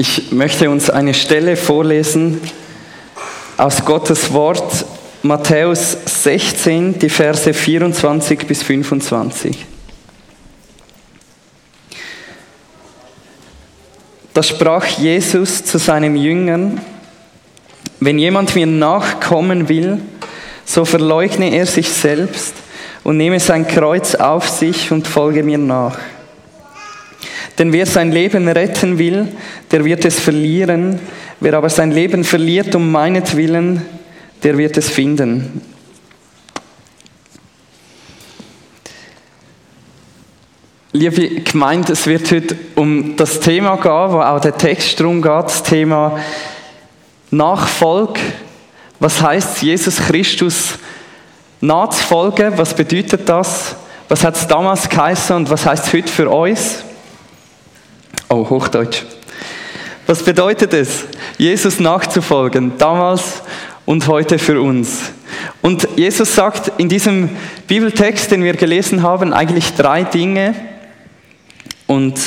Ich möchte uns eine Stelle vorlesen aus Gottes Wort, Matthäus 16, die Verse 24 bis 25. Da sprach Jesus zu seinen Jüngern, wenn jemand mir nachkommen will, so verleugne er sich selbst und nehme sein Kreuz auf sich und folge mir nach. Denn wer sein Leben retten will, der wird es verlieren. Wer aber sein Leben verliert um meinetwillen, der wird es finden. Liebe Gemeinde, es wird heute um das Thema gehen, wo auch der Text drum geht, das Thema Nachfolg. Was heißt Jesus Christus nachzufolgen? Was bedeutet das? Was hat es damals geheißen und was heißt es heute für uns? Oh, Hochdeutsch. Was bedeutet es, Jesus nachzufolgen, damals und heute für uns? Und Jesus sagt in diesem Bibeltext, den wir gelesen haben, eigentlich drei Dinge. Und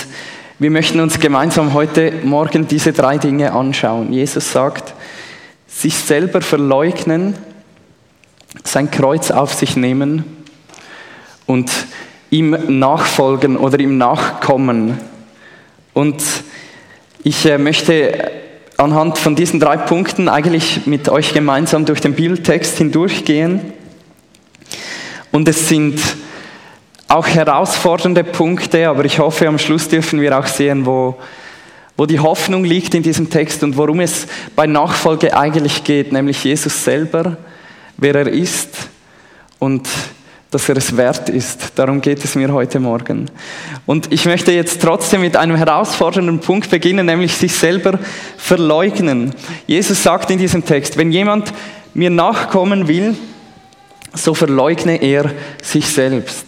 wir möchten uns gemeinsam heute Morgen diese drei Dinge anschauen. Jesus sagt, sich selber verleugnen, sein Kreuz auf sich nehmen und ihm nachfolgen oder ihm nachkommen. Und ich äh, möchte anhand von diesen drei Punkten eigentlich mit euch gemeinsam durch den Bibeltext hindurchgehen. Und es sind auch herausfordernde Punkte, aber ich hoffe, am Schluss dürfen wir auch sehen, wo, wo die Hoffnung liegt in diesem Text und worum es bei Nachfolge eigentlich geht, nämlich Jesus selber, wer er ist und dass er es wert ist. Darum geht es mir heute Morgen. Und ich möchte jetzt trotzdem mit einem herausfordernden Punkt beginnen, nämlich sich selber verleugnen. Jesus sagt in diesem Text, wenn jemand mir nachkommen will, so verleugne er sich selbst.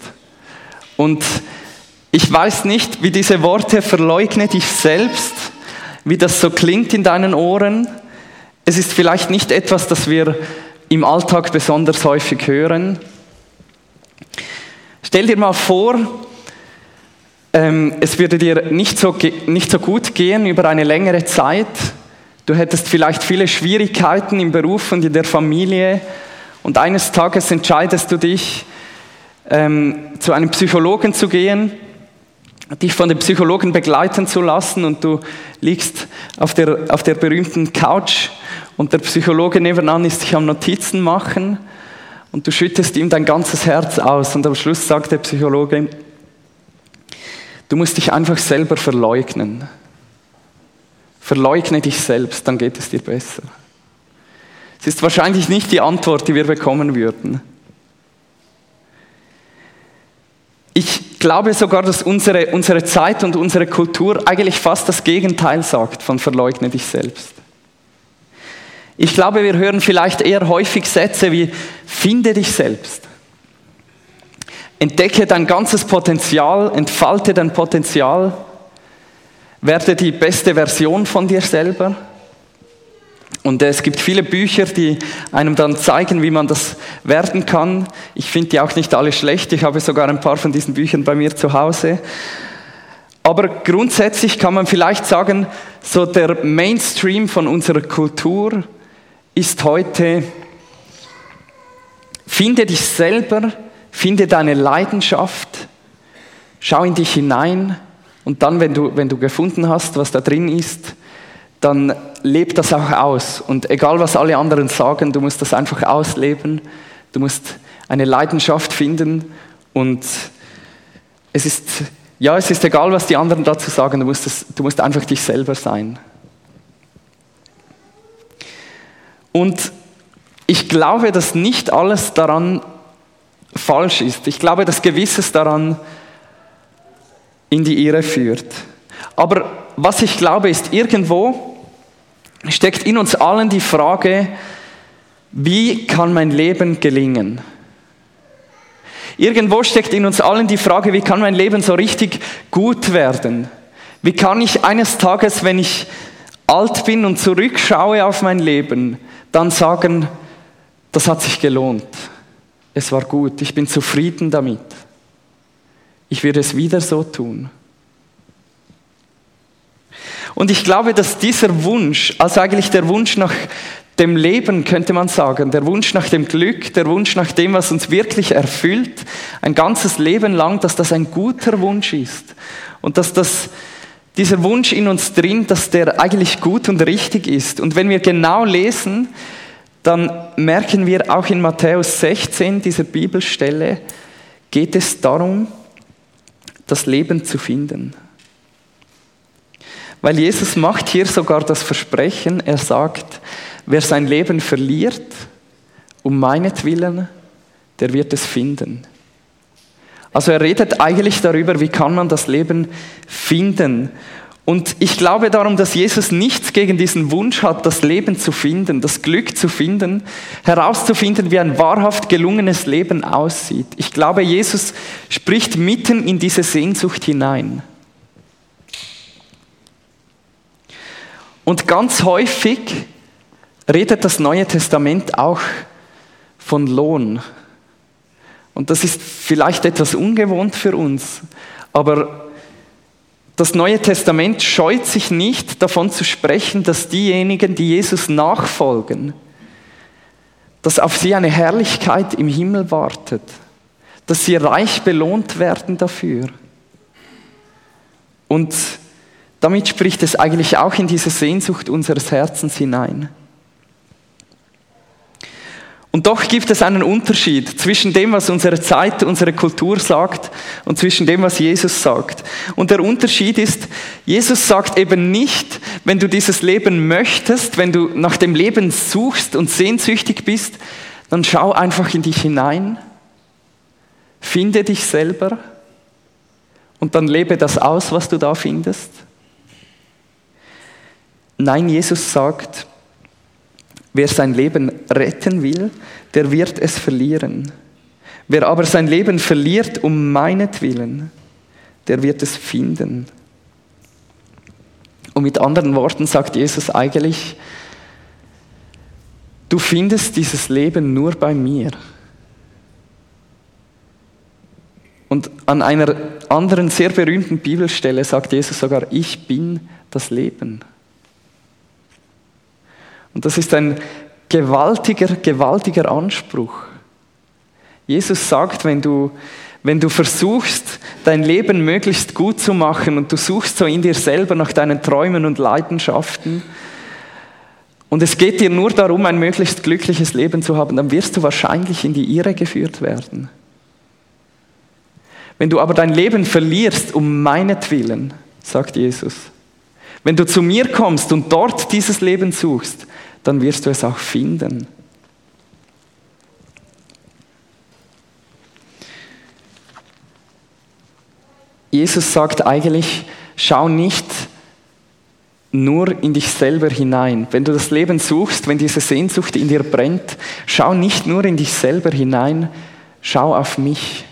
Und ich weiß nicht, wie diese Worte verleugne dich selbst, wie das so klingt in deinen Ohren. Es ist vielleicht nicht etwas, das wir im Alltag besonders häufig hören. Stell dir mal vor, ähm, es würde dir nicht so, nicht so gut gehen über eine längere Zeit. Du hättest vielleicht viele Schwierigkeiten im Beruf und in der Familie. Und eines Tages entscheidest du dich, ähm, zu einem Psychologen zu gehen, dich von dem Psychologen begleiten zu lassen und du liegst auf der, auf der berühmten Couch und der Psychologe nebenan ist sich am Notizen machen und du schüttest ihm dein ganzes Herz aus und am Schluss sagt der Psychologe, du musst dich einfach selber verleugnen. Verleugne dich selbst, dann geht es dir besser. Es ist wahrscheinlich nicht die Antwort, die wir bekommen würden. Ich glaube sogar, dass unsere, unsere Zeit und unsere Kultur eigentlich fast das Gegenteil sagt von verleugne dich selbst. Ich glaube, wir hören vielleicht eher häufig Sätze wie, finde dich selbst. Entdecke dein ganzes Potenzial, entfalte dein Potenzial, werde die beste Version von dir selber. Und es gibt viele Bücher, die einem dann zeigen, wie man das werden kann. Ich finde die auch nicht alle schlecht. Ich habe sogar ein paar von diesen Büchern bei mir zu Hause. Aber grundsätzlich kann man vielleicht sagen, so der Mainstream von unserer Kultur ist heute, finde dich selber, finde deine Leidenschaft, schau in dich hinein und dann, wenn du, wenn du gefunden hast, was da drin ist, dann leb das auch aus. Und egal, was alle anderen sagen, du musst das einfach ausleben. Du musst eine Leidenschaft finden und es ist, ja, es ist egal, was die anderen dazu sagen, du musst, das, du musst einfach dich selber sein. Und ich glaube, dass nicht alles daran falsch ist. Ich glaube, dass gewisses daran in die Irre führt. Aber was ich glaube, ist, irgendwo steckt in uns allen die Frage, wie kann mein Leben gelingen? Irgendwo steckt in uns allen die Frage, wie kann mein Leben so richtig gut werden? Wie kann ich eines Tages, wenn ich alt bin und zurückschaue auf mein Leben, dann sagen, das hat sich gelohnt. Es war gut. Ich bin zufrieden damit. Ich würde es wieder so tun. Und ich glaube, dass dieser Wunsch, also eigentlich der Wunsch nach dem Leben, könnte man sagen, der Wunsch nach dem Glück, der Wunsch nach dem, was uns wirklich erfüllt, ein ganzes Leben lang, dass das ein guter Wunsch ist. Und dass das, dieser Wunsch in uns drin, dass der eigentlich gut und richtig ist. Und wenn wir genau lesen, dann merken wir auch in Matthäus 16, dieser Bibelstelle, geht es darum, das Leben zu finden. Weil Jesus macht hier sogar das Versprechen, er sagt, wer sein Leben verliert, um meinetwillen, der wird es finden. Also er redet eigentlich darüber, wie kann man das Leben finden. Und ich glaube darum, dass Jesus nichts gegen diesen Wunsch hat, das Leben zu finden, das Glück zu finden, herauszufinden, wie ein wahrhaft gelungenes Leben aussieht. Ich glaube, Jesus spricht mitten in diese Sehnsucht hinein. Und ganz häufig redet das Neue Testament auch von Lohn. Und das ist vielleicht etwas ungewohnt für uns, aber das Neue Testament scheut sich nicht davon zu sprechen, dass diejenigen, die Jesus nachfolgen, dass auf sie eine Herrlichkeit im Himmel wartet, dass sie reich belohnt werden dafür. Und damit spricht es eigentlich auch in diese Sehnsucht unseres Herzens hinein. Und doch gibt es einen Unterschied zwischen dem, was unsere Zeit, unsere Kultur sagt und zwischen dem, was Jesus sagt. Und der Unterschied ist, Jesus sagt eben nicht, wenn du dieses Leben möchtest, wenn du nach dem Leben suchst und sehnsüchtig bist, dann schau einfach in dich hinein, finde dich selber und dann lebe das aus, was du da findest. Nein, Jesus sagt, Wer sein Leben retten will, der wird es verlieren. Wer aber sein Leben verliert um meinetwillen, der wird es finden. Und mit anderen Worten sagt Jesus eigentlich, du findest dieses Leben nur bei mir. Und an einer anderen sehr berühmten Bibelstelle sagt Jesus sogar, ich bin das Leben. Und das ist ein gewaltiger, gewaltiger Anspruch. Jesus sagt, wenn du, wenn du versuchst, dein Leben möglichst gut zu machen und du suchst so in dir selber nach deinen Träumen und Leidenschaften und es geht dir nur darum, ein möglichst glückliches Leben zu haben, dann wirst du wahrscheinlich in die Irre geführt werden. Wenn du aber dein Leben verlierst um meinetwillen, sagt Jesus, wenn du zu mir kommst und dort dieses Leben suchst, dann wirst du es auch finden. Jesus sagt eigentlich, schau nicht nur in dich selber hinein. Wenn du das Leben suchst, wenn diese Sehnsucht in dir brennt, schau nicht nur in dich selber hinein, schau auf mich.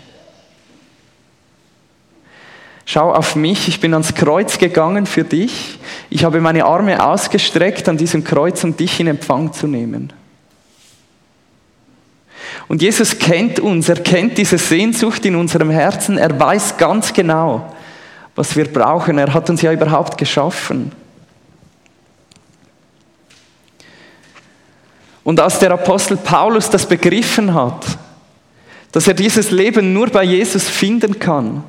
Schau auf mich, ich bin ans Kreuz gegangen für dich. Ich habe meine Arme ausgestreckt an diesem Kreuz, um dich in Empfang zu nehmen. Und Jesus kennt uns, er kennt diese Sehnsucht in unserem Herzen, er weiß ganz genau, was wir brauchen. Er hat uns ja überhaupt geschaffen. Und als der Apostel Paulus das begriffen hat, dass er dieses Leben nur bei Jesus finden kann,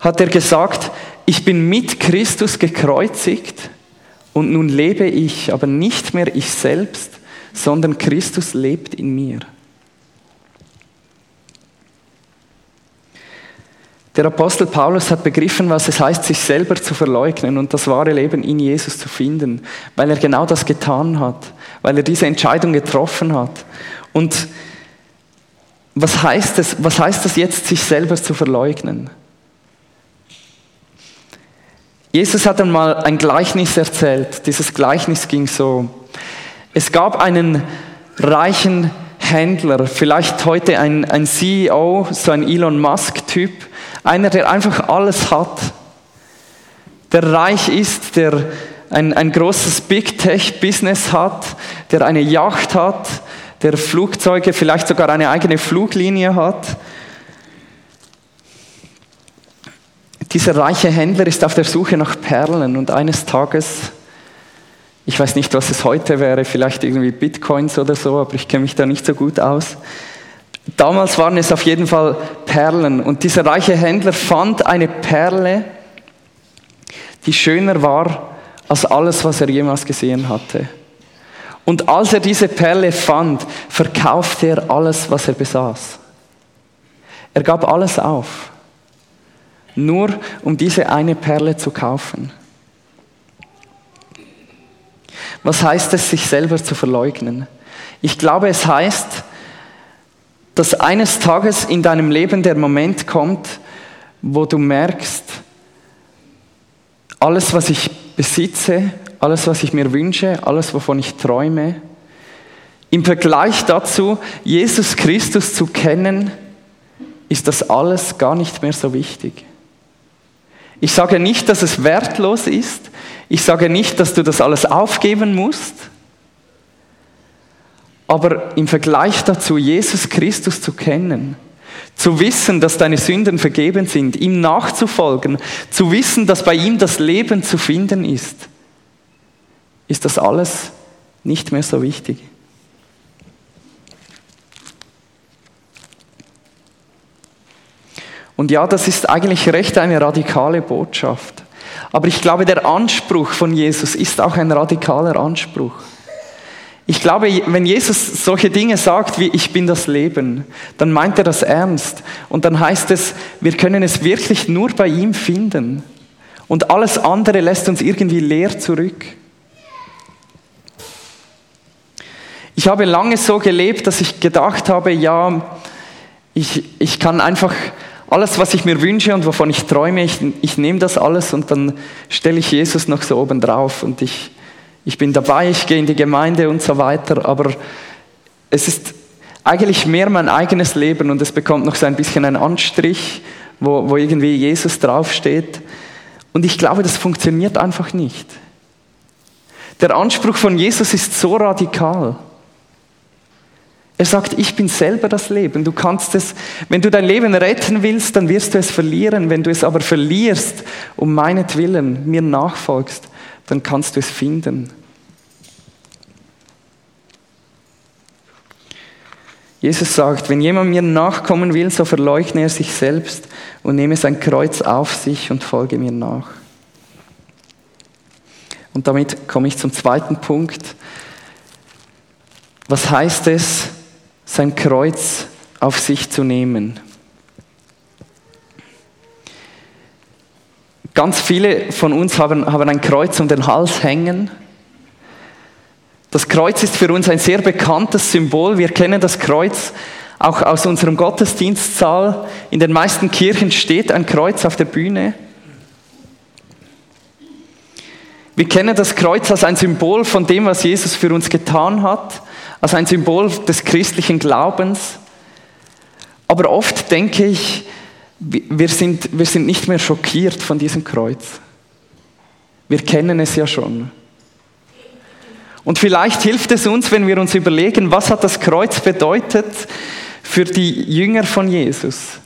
hat er gesagt, ich bin mit Christus gekreuzigt und nun lebe ich, aber nicht mehr ich selbst, sondern Christus lebt in mir. Der Apostel Paulus hat begriffen, was es heißt, sich selber zu verleugnen und das wahre Leben in Jesus zu finden, weil er genau das getan hat, weil er diese Entscheidung getroffen hat. Und was heißt es, was heißt das jetzt, sich selber zu verleugnen? Jesus hat einmal ein Gleichnis erzählt. Dieses Gleichnis ging so. Es gab einen reichen Händler, vielleicht heute ein, ein CEO, so ein Elon Musk-Typ, einer, der einfach alles hat, der reich ist, der ein, ein großes Big Tech-Business hat, der eine Yacht hat, der Flugzeuge, vielleicht sogar eine eigene Fluglinie hat Dieser reiche Händler ist auf der Suche nach Perlen und eines Tages, ich weiß nicht, was es heute wäre, vielleicht irgendwie Bitcoins oder so, aber ich kenne mich da nicht so gut aus. Damals waren es auf jeden Fall Perlen und dieser reiche Händler fand eine Perle, die schöner war als alles, was er jemals gesehen hatte. Und als er diese Perle fand, verkaufte er alles, was er besaß. Er gab alles auf, nur um diese eine Perle zu kaufen. Was heißt es, sich selber zu verleugnen? Ich glaube, es heißt, dass eines Tages in deinem Leben der Moment kommt, wo du merkst, alles, was ich besitze, alles, was ich mir wünsche, alles, wovon ich träume, im Vergleich dazu, Jesus Christus zu kennen, ist das alles gar nicht mehr so wichtig. Ich sage nicht, dass es wertlos ist. Ich sage nicht, dass du das alles aufgeben musst. Aber im Vergleich dazu, Jesus Christus zu kennen, zu wissen, dass deine Sünden vergeben sind, ihm nachzufolgen, zu wissen, dass bei ihm das Leben zu finden ist, ist das alles nicht mehr so wichtig. Und ja, das ist eigentlich recht eine radikale Botschaft. Aber ich glaube, der Anspruch von Jesus ist auch ein radikaler Anspruch. Ich glaube, wenn Jesus solche Dinge sagt wie ich bin das Leben, dann meint er das ernst. Und dann heißt es, wir können es wirklich nur bei ihm finden. Und alles andere lässt uns irgendwie leer zurück. Ich habe lange so gelebt, dass ich gedacht habe, ja, ich, ich kann einfach alles, was ich mir wünsche und wovon ich träume, ich, ich nehme das alles und dann stelle ich Jesus noch so oben drauf und ich, ich bin dabei, ich gehe in die Gemeinde und so weiter, aber es ist eigentlich mehr mein eigenes Leben und es bekommt noch so ein bisschen einen Anstrich, wo, wo irgendwie Jesus draufsteht. Und ich glaube, das funktioniert einfach nicht. Der Anspruch von Jesus ist so radikal. Er sagt, ich bin selber das Leben. Du kannst es, wenn du dein Leben retten willst, dann wirst du es verlieren. Wenn du es aber verlierst, um meinetwillen mir nachfolgst, dann kannst du es finden. Jesus sagt, wenn jemand mir nachkommen will, so verleugne er sich selbst und nehme sein Kreuz auf sich und folge mir nach. Und damit komme ich zum zweiten Punkt. Was heißt es, sein Kreuz auf sich zu nehmen. Ganz viele von uns haben, haben ein Kreuz um den Hals hängen. Das Kreuz ist für uns ein sehr bekanntes Symbol. Wir kennen das Kreuz auch aus unserem Gottesdienstsaal. In den meisten Kirchen steht ein Kreuz auf der Bühne. Wir kennen das Kreuz als ein Symbol von dem, was Jesus für uns getan hat als ein Symbol des christlichen Glaubens. Aber oft denke ich, wir sind, wir sind nicht mehr schockiert von diesem Kreuz. Wir kennen es ja schon. Und vielleicht hilft es uns, wenn wir uns überlegen, was hat das Kreuz bedeutet für die Jünger von Jesus.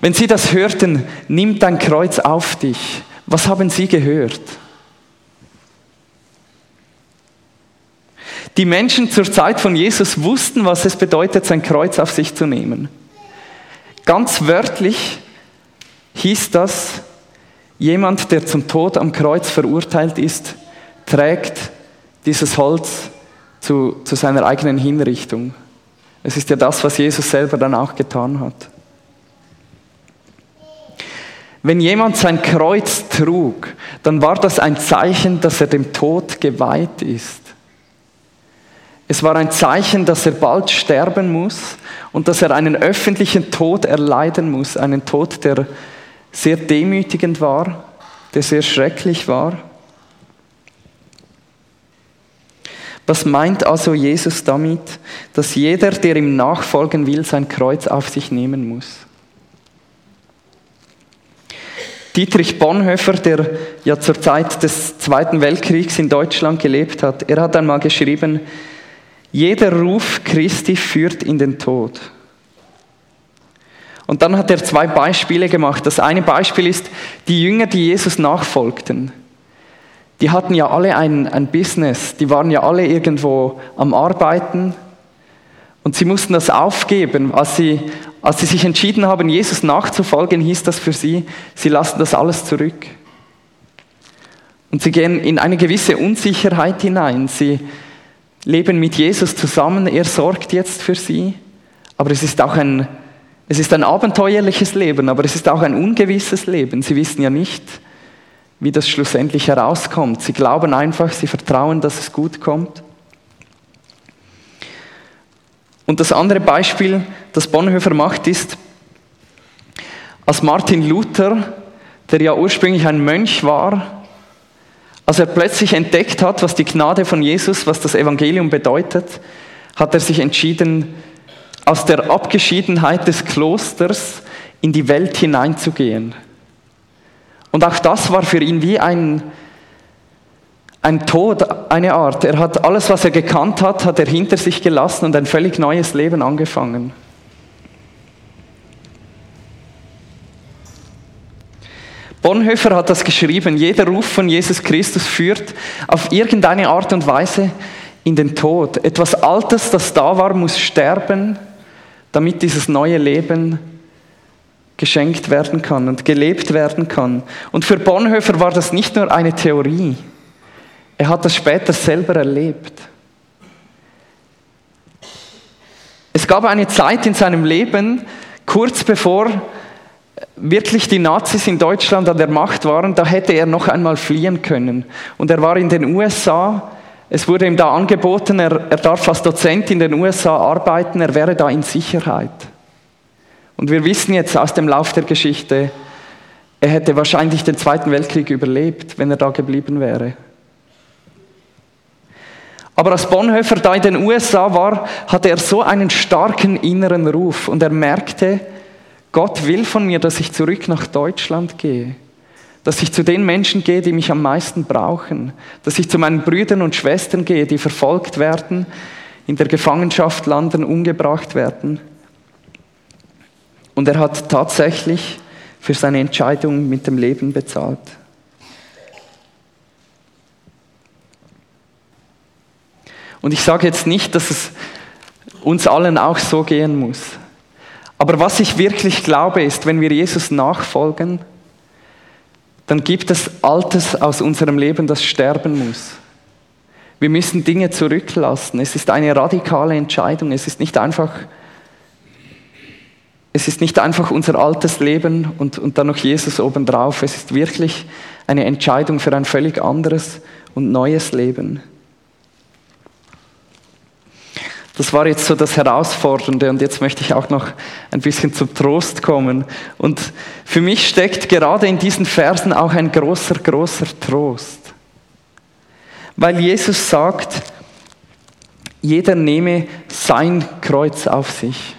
Wenn sie das hörten, nimm dein Kreuz auf dich. Was haben sie gehört? Die Menschen zur Zeit von Jesus wussten, was es bedeutet, sein Kreuz auf sich zu nehmen. Ganz wörtlich hieß das, jemand, der zum Tod am Kreuz verurteilt ist, trägt dieses Holz zu, zu seiner eigenen Hinrichtung. Es ist ja das, was Jesus selber dann auch getan hat. Wenn jemand sein Kreuz trug, dann war das ein Zeichen, dass er dem Tod geweiht ist. Es war ein Zeichen, dass er bald sterben muss und dass er einen öffentlichen Tod erleiden muss, einen Tod, der sehr demütigend war, der sehr schrecklich war. Was meint also Jesus damit, dass jeder, der ihm nachfolgen will, sein Kreuz auf sich nehmen muss? Dietrich Bonhoeffer, der ja zur Zeit des Zweiten Weltkriegs in Deutschland gelebt hat, er hat einmal geschrieben, jeder Ruf Christi führt in den Tod. Und dann hat er zwei Beispiele gemacht. Das eine Beispiel ist, die Jünger, die Jesus nachfolgten, die hatten ja alle ein, ein Business, die waren ja alle irgendwo am Arbeiten und sie mussten das aufgeben. Als sie, als sie sich entschieden haben, Jesus nachzufolgen, hieß das für sie, sie lassen das alles zurück. Und sie gehen in eine gewisse Unsicherheit hinein. Sie leben mit Jesus zusammen, er sorgt jetzt für sie, aber es ist auch ein es ist ein abenteuerliches Leben, aber es ist auch ein ungewisses Leben. Sie wissen ja nicht, wie das schlussendlich herauskommt. Sie glauben einfach, sie vertrauen, dass es gut kommt. Und das andere Beispiel, das Bonhoeffer macht, ist, als Martin Luther, der ja ursprünglich ein Mönch war, als er plötzlich entdeckt hat, was die Gnade von Jesus, was das Evangelium bedeutet, hat er sich entschieden, aus der Abgeschiedenheit des Klosters in die Welt hineinzugehen. Und auch das war für ihn wie ein, ein Tod, eine Art. Er hat alles, was er gekannt hat, hat er hinter sich gelassen und ein völlig neues Leben angefangen. Bonhoeffer hat das geschrieben, jeder Ruf von Jesus Christus führt auf irgendeine Art und Weise in den Tod. Etwas Altes, das da war, muss sterben damit dieses neue Leben geschenkt werden kann und gelebt werden kann. Und für Bonhoeffer war das nicht nur eine Theorie, er hat das später selber erlebt. Es gab eine Zeit in seinem Leben, kurz bevor wirklich die Nazis in Deutschland an der Macht waren, da hätte er noch einmal fliehen können. Und er war in den USA es wurde ihm da angeboten, er, er darf als Dozent in den USA arbeiten, er wäre da in Sicherheit. Und wir wissen jetzt aus dem Lauf der Geschichte, er hätte wahrscheinlich den Zweiten Weltkrieg überlebt, wenn er da geblieben wäre. Aber als Bonhoeffer da in den USA war, hatte er so einen starken inneren Ruf und er merkte, Gott will von mir, dass ich zurück nach Deutschland gehe dass ich zu den Menschen gehe, die mich am meisten brauchen, dass ich zu meinen Brüdern und Schwestern gehe, die verfolgt werden, in der Gefangenschaft landen, umgebracht werden. Und er hat tatsächlich für seine Entscheidung mit dem Leben bezahlt. Und ich sage jetzt nicht, dass es uns allen auch so gehen muss. Aber was ich wirklich glaube, ist, wenn wir Jesus nachfolgen, dann gibt es Altes aus unserem Leben, das sterben muss. Wir müssen Dinge zurücklassen. Es ist eine radikale Entscheidung. Es ist nicht einfach, es ist nicht einfach unser altes Leben und, und dann noch Jesus obendrauf. Es ist wirklich eine Entscheidung für ein völlig anderes und neues Leben. Das war jetzt so das Herausfordernde und jetzt möchte ich auch noch ein bisschen zum Trost kommen. Und für mich steckt gerade in diesen Versen auch ein großer, großer Trost. Weil Jesus sagt, jeder nehme sein Kreuz auf sich.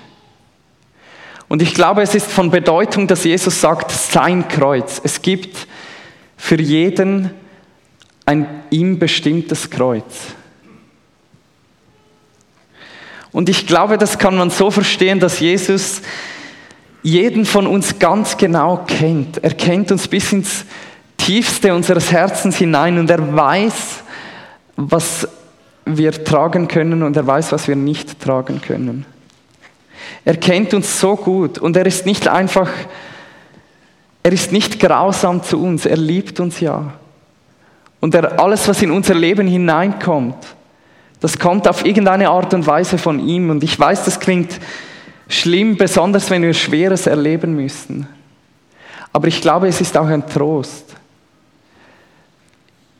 Und ich glaube, es ist von Bedeutung, dass Jesus sagt, sein Kreuz. Es gibt für jeden ein ihm bestimmtes Kreuz. Und ich glaube, das kann man so verstehen, dass Jesus jeden von uns ganz genau kennt. Er kennt uns bis ins tiefste unseres Herzens hinein und er weiß, was wir tragen können und er weiß, was wir nicht tragen können. Er kennt uns so gut und er ist nicht einfach, er ist nicht grausam zu uns, er liebt uns ja. Und er, alles, was in unser Leben hineinkommt, das kommt auf irgendeine Art und Weise von ihm. Und ich weiß, das klingt schlimm, besonders wenn wir Schweres erleben müssen. Aber ich glaube, es ist auch ein Trost.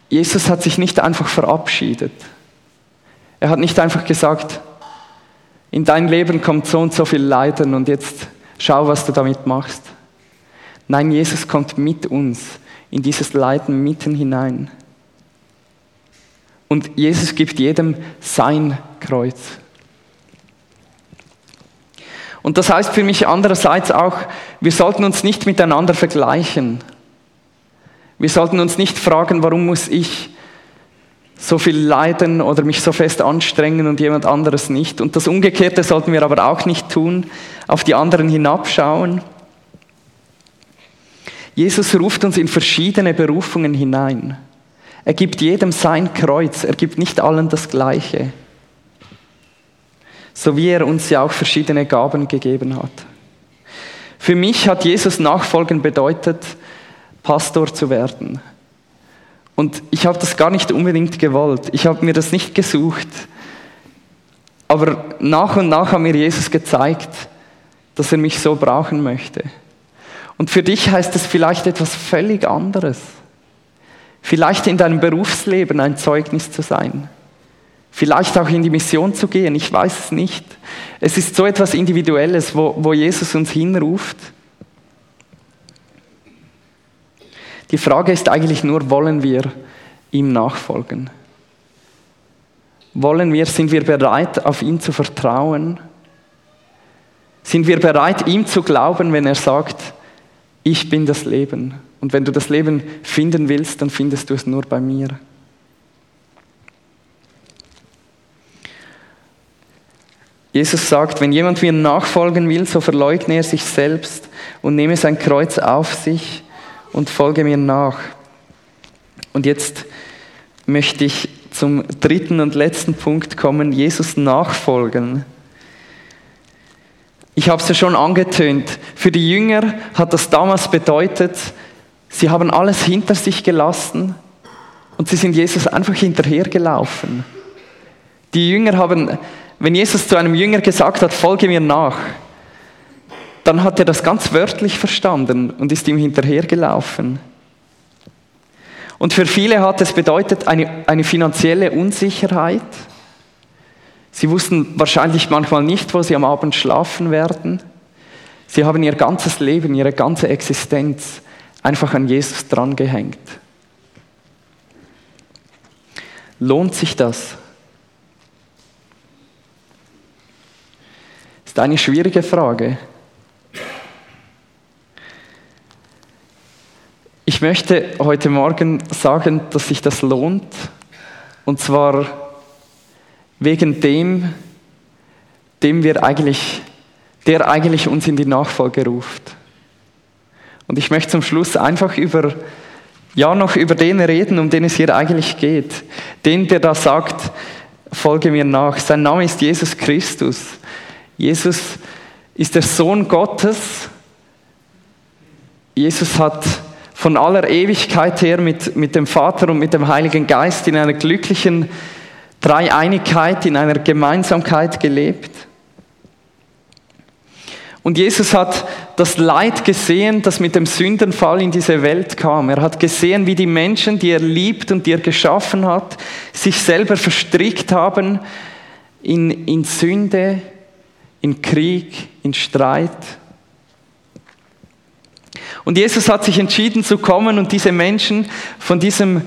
Jesus hat sich nicht einfach verabschiedet. Er hat nicht einfach gesagt, in dein Leben kommt so und so viel Leiden und jetzt schau, was du damit machst. Nein, Jesus kommt mit uns in dieses Leiden mitten hinein. Und Jesus gibt jedem sein Kreuz. Und das heißt für mich andererseits auch, wir sollten uns nicht miteinander vergleichen. Wir sollten uns nicht fragen, warum muss ich so viel leiden oder mich so fest anstrengen und jemand anderes nicht. Und das Umgekehrte sollten wir aber auch nicht tun, auf die anderen hinabschauen. Jesus ruft uns in verschiedene Berufungen hinein. Er gibt jedem sein Kreuz, er gibt nicht allen das Gleiche. So wie er uns ja auch verschiedene Gaben gegeben hat. Für mich hat Jesus Nachfolgen bedeutet, Pastor zu werden. Und ich habe das gar nicht unbedingt gewollt. Ich habe mir das nicht gesucht. Aber nach und nach hat mir Jesus gezeigt, dass er mich so brauchen möchte. Und für dich heißt es vielleicht etwas völlig anderes. Vielleicht in deinem Berufsleben ein Zeugnis zu sein. Vielleicht auch in die Mission zu gehen, ich weiß es nicht. Es ist so etwas Individuelles, wo, wo Jesus uns hinruft. Die Frage ist eigentlich nur, wollen wir ihm nachfolgen? Wollen wir, sind wir bereit, auf ihn zu vertrauen? Sind wir bereit, ihm zu glauben, wenn er sagt, ich bin das Leben? Und wenn du das Leben finden willst, dann findest du es nur bei mir. Jesus sagt, wenn jemand mir nachfolgen will, so verleugne er sich selbst und nehme sein Kreuz auf sich und folge mir nach. Und jetzt möchte ich zum dritten und letzten Punkt kommen, Jesus nachfolgen. Ich habe es ja schon angetönt. Für die Jünger hat das damals bedeutet, sie haben alles hinter sich gelassen und sie sind Jesus einfach hinterhergelaufen. Die Jünger haben, wenn Jesus zu einem Jünger gesagt hat, folge mir nach, dann hat er das ganz wörtlich verstanden und ist ihm hinterhergelaufen. Und für viele hat es bedeutet eine, eine finanzielle Unsicherheit. Sie wussten wahrscheinlich manchmal nicht, wo sie am Abend schlafen werden. Sie haben ihr ganzes Leben, ihre ganze Existenz einfach an Jesus drangehängt. Lohnt sich das? Ist eine schwierige Frage. Ich möchte heute Morgen sagen, dass sich das lohnt. Und zwar wegen dem, dem wir eigentlich, der eigentlich uns in die Nachfolge ruft. Und ich möchte zum Schluss einfach über, ja, noch über den reden, um den es hier eigentlich geht. Den, der da sagt, folge mir nach. Sein Name ist Jesus Christus. Jesus ist der Sohn Gottes. Jesus hat von aller Ewigkeit her mit, mit dem Vater und mit dem Heiligen Geist in einer glücklichen Dreieinigkeit, in einer Gemeinsamkeit gelebt. Und Jesus hat das Leid gesehen, das mit dem Sündenfall in diese Welt kam. Er hat gesehen, wie die Menschen, die er liebt und die er geschaffen hat, sich selber verstrickt haben in, in Sünde, in Krieg, in Streit. Und Jesus hat sich entschieden zu kommen und diese Menschen von diesem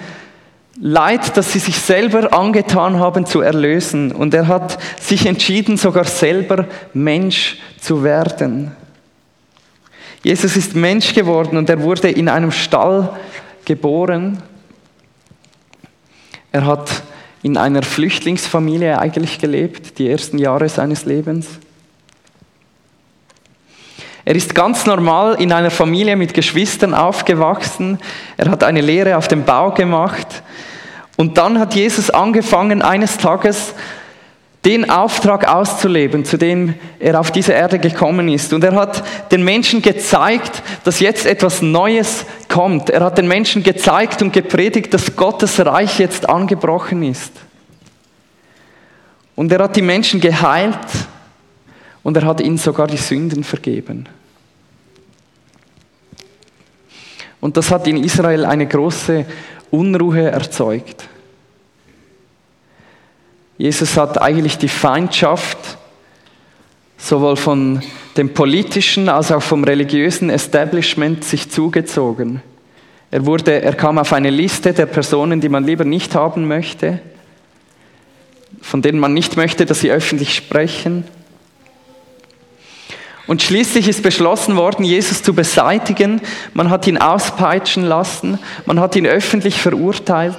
Leid, das sie sich selber angetan haben, zu erlösen. Und er hat sich entschieden, sogar selber Mensch zu werden. Jesus ist Mensch geworden und er wurde in einem Stall geboren. Er hat in einer Flüchtlingsfamilie eigentlich gelebt, die ersten Jahre seines Lebens. Er ist ganz normal in einer Familie mit Geschwistern aufgewachsen. Er hat eine Lehre auf dem Bau gemacht. Und dann hat Jesus angefangen, eines Tages den Auftrag auszuleben, zu dem er auf diese Erde gekommen ist. Und er hat den Menschen gezeigt, dass jetzt etwas Neues kommt. Er hat den Menschen gezeigt und gepredigt, dass Gottes Reich jetzt angebrochen ist. Und er hat die Menschen geheilt und er hat ihnen sogar die Sünden vergeben. Und das hat in Israel eine große Unruhe erzeugt. Jesus hat eigentlich die Feindschaft sowohl von dem politischen als auch vom religiösen Establishment sich zugezogen. Er, wurde, er kam auf eine Liste der Personen, die man lieber nicht haben möchte, von denen man nicht möchte, dass sie öffentlich sprechen. Und schließlich ist beschlossen worden, Jesus zu beseitigen. Man hat ihn auspeitschen lassen, man hat ihn öffentlich verurteilt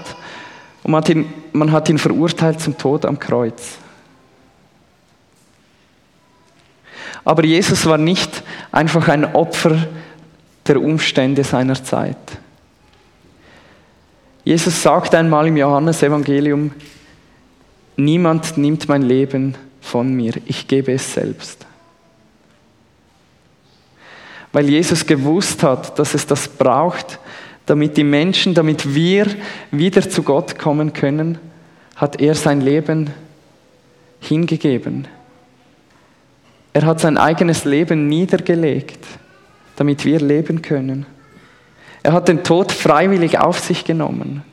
und man hat ihn, man hat ihn verurteilt zum Tod am Kreuz. Aber Jesus war nicht einfach ein Opfer der Umstände seiner Zeit. Jesus sagt einmal im Johannesevangelium, niemand nimmt mein Leben von mir, ich gebe es selbst. Weil Jesus gewusst hat, dass es das braucht, damit die Menschen, damit wir wieder zu Gott kommen können, hat er sein Leben hingegeben. Er hat sein eigenes Leben niedergelegt, damit wir leben können. Er hat den Tod freiwillig auf sich genommen.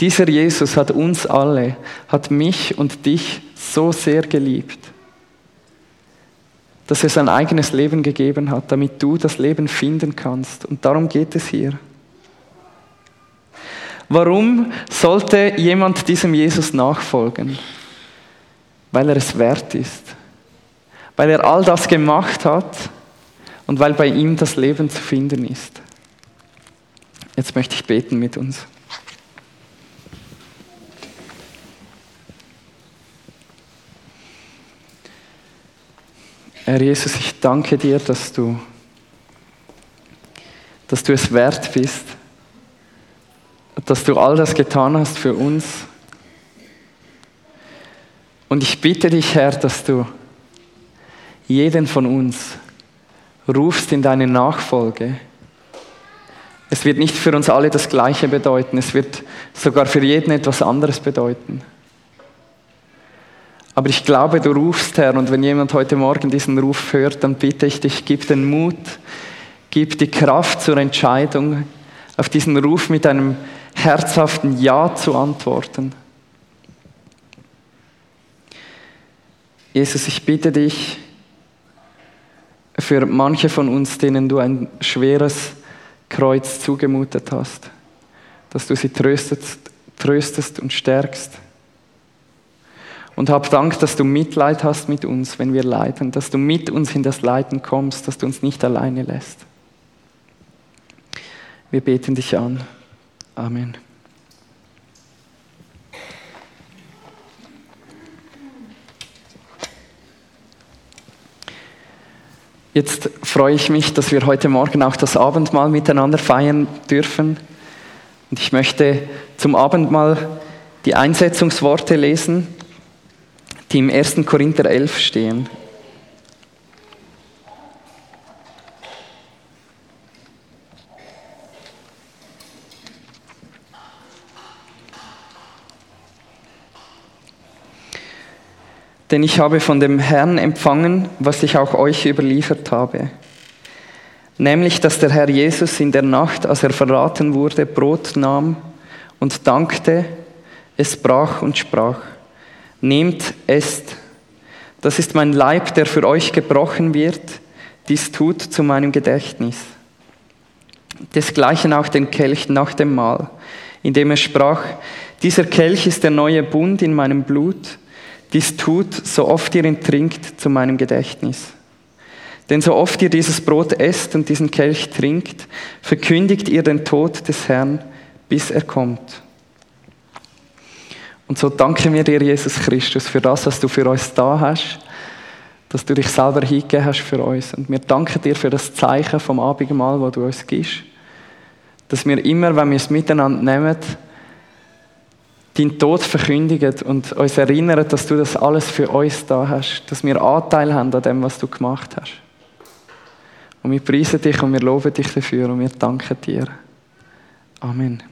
Dieser Jesus hat uns alle, hat mich und dich so sehr geliebt, dass er sein eigenes Leben gegeben hat, damit du das Leben finden kannst. Und darum geht es hier. Warum sollte jemand diesem Jesus nachfolgen? Weil er es wert ist. Weil er all das gemacht hat und weil bei ihm das Leben zu finden ist. Jetzt möchte ich beten mit uns. Herr Jesus, ich danke dir, dass du, dass du es wert bist, dass du all das getan hast für uns. Und ich bitte dich, Herr, dass du jeden von uns rufst in deine Nachfolge. Es wird nicht für uns alle das Gleiche bedeuten, es wird sogar für jeden etwas anderes bedeuten. Aber ich glaube, du rufst, Herr, und wenn jemand heute Morgen diesen Ruf hört, dann bitte ich dich, gib den Mut, gib die Kraft zur Entscheidung, auf diesen Ruf mit einem herzhaften Ja zu antworten. Jesus, ich bitte dich für manche von uns, denen du ein schweres Kreuz zugemutet hast, dass du sie tröstest, tröstest und stärkst. Und hab Dank, dass du Mitleid hast mit uns, wenn wir leiden, dass du mit uns in das Leiden kommst, dass du uns nicht alleine lässt. Wir beten dich an. Amen. Jetzt freue ich mich, dass wir heute Morgen auch das Abendmahl miteinander feiern dürfen. Und ich möchte zum Abendmahl die Einsetzungsworte lesen, die im 1. Korinther 11 stehen. Denn ich habe von dem Herrn empfangen, was ich auch euch überliefert habe. Nämlich, dass der Herr Jesus in der Nacht, als er verraten wurde, Brot nahm und dankte, es brach und sprach, nehmt, esst, das ist mein Leib, der für euch gebrochen wird, dies tut zu meinem Gedächtnis. Desgleichen auch den Kelch nach dem Mahl, indem er sprach, dieser Kelch ist der neue Bund in meinem Blut, dies tut, so oft ihr ihn trinkt, zu meinem Gedächtnis. Denn so oft ihr dieses Brot esst und diesen Kelch trinkt, verkündigt ihr den Tod des Herrn, bis er kommt. Und so danken wir dir, Jesus Christus, für das, was du für uns da hast, dass du dich selber hingegeben hast für uns. Und wir danken dir für das Zeichen vom Abendmahl, das du uns gibst, dass wir immer, wenn wir es miteinander nehmen, deinen Tod verkündigen und uns erinnern, dass du das alles für uns da hast, dass wir Anteil haben an dem, was du gemacht hast. Und wir preisen dich und wir loben dich dafür und wir danken dir. Amen.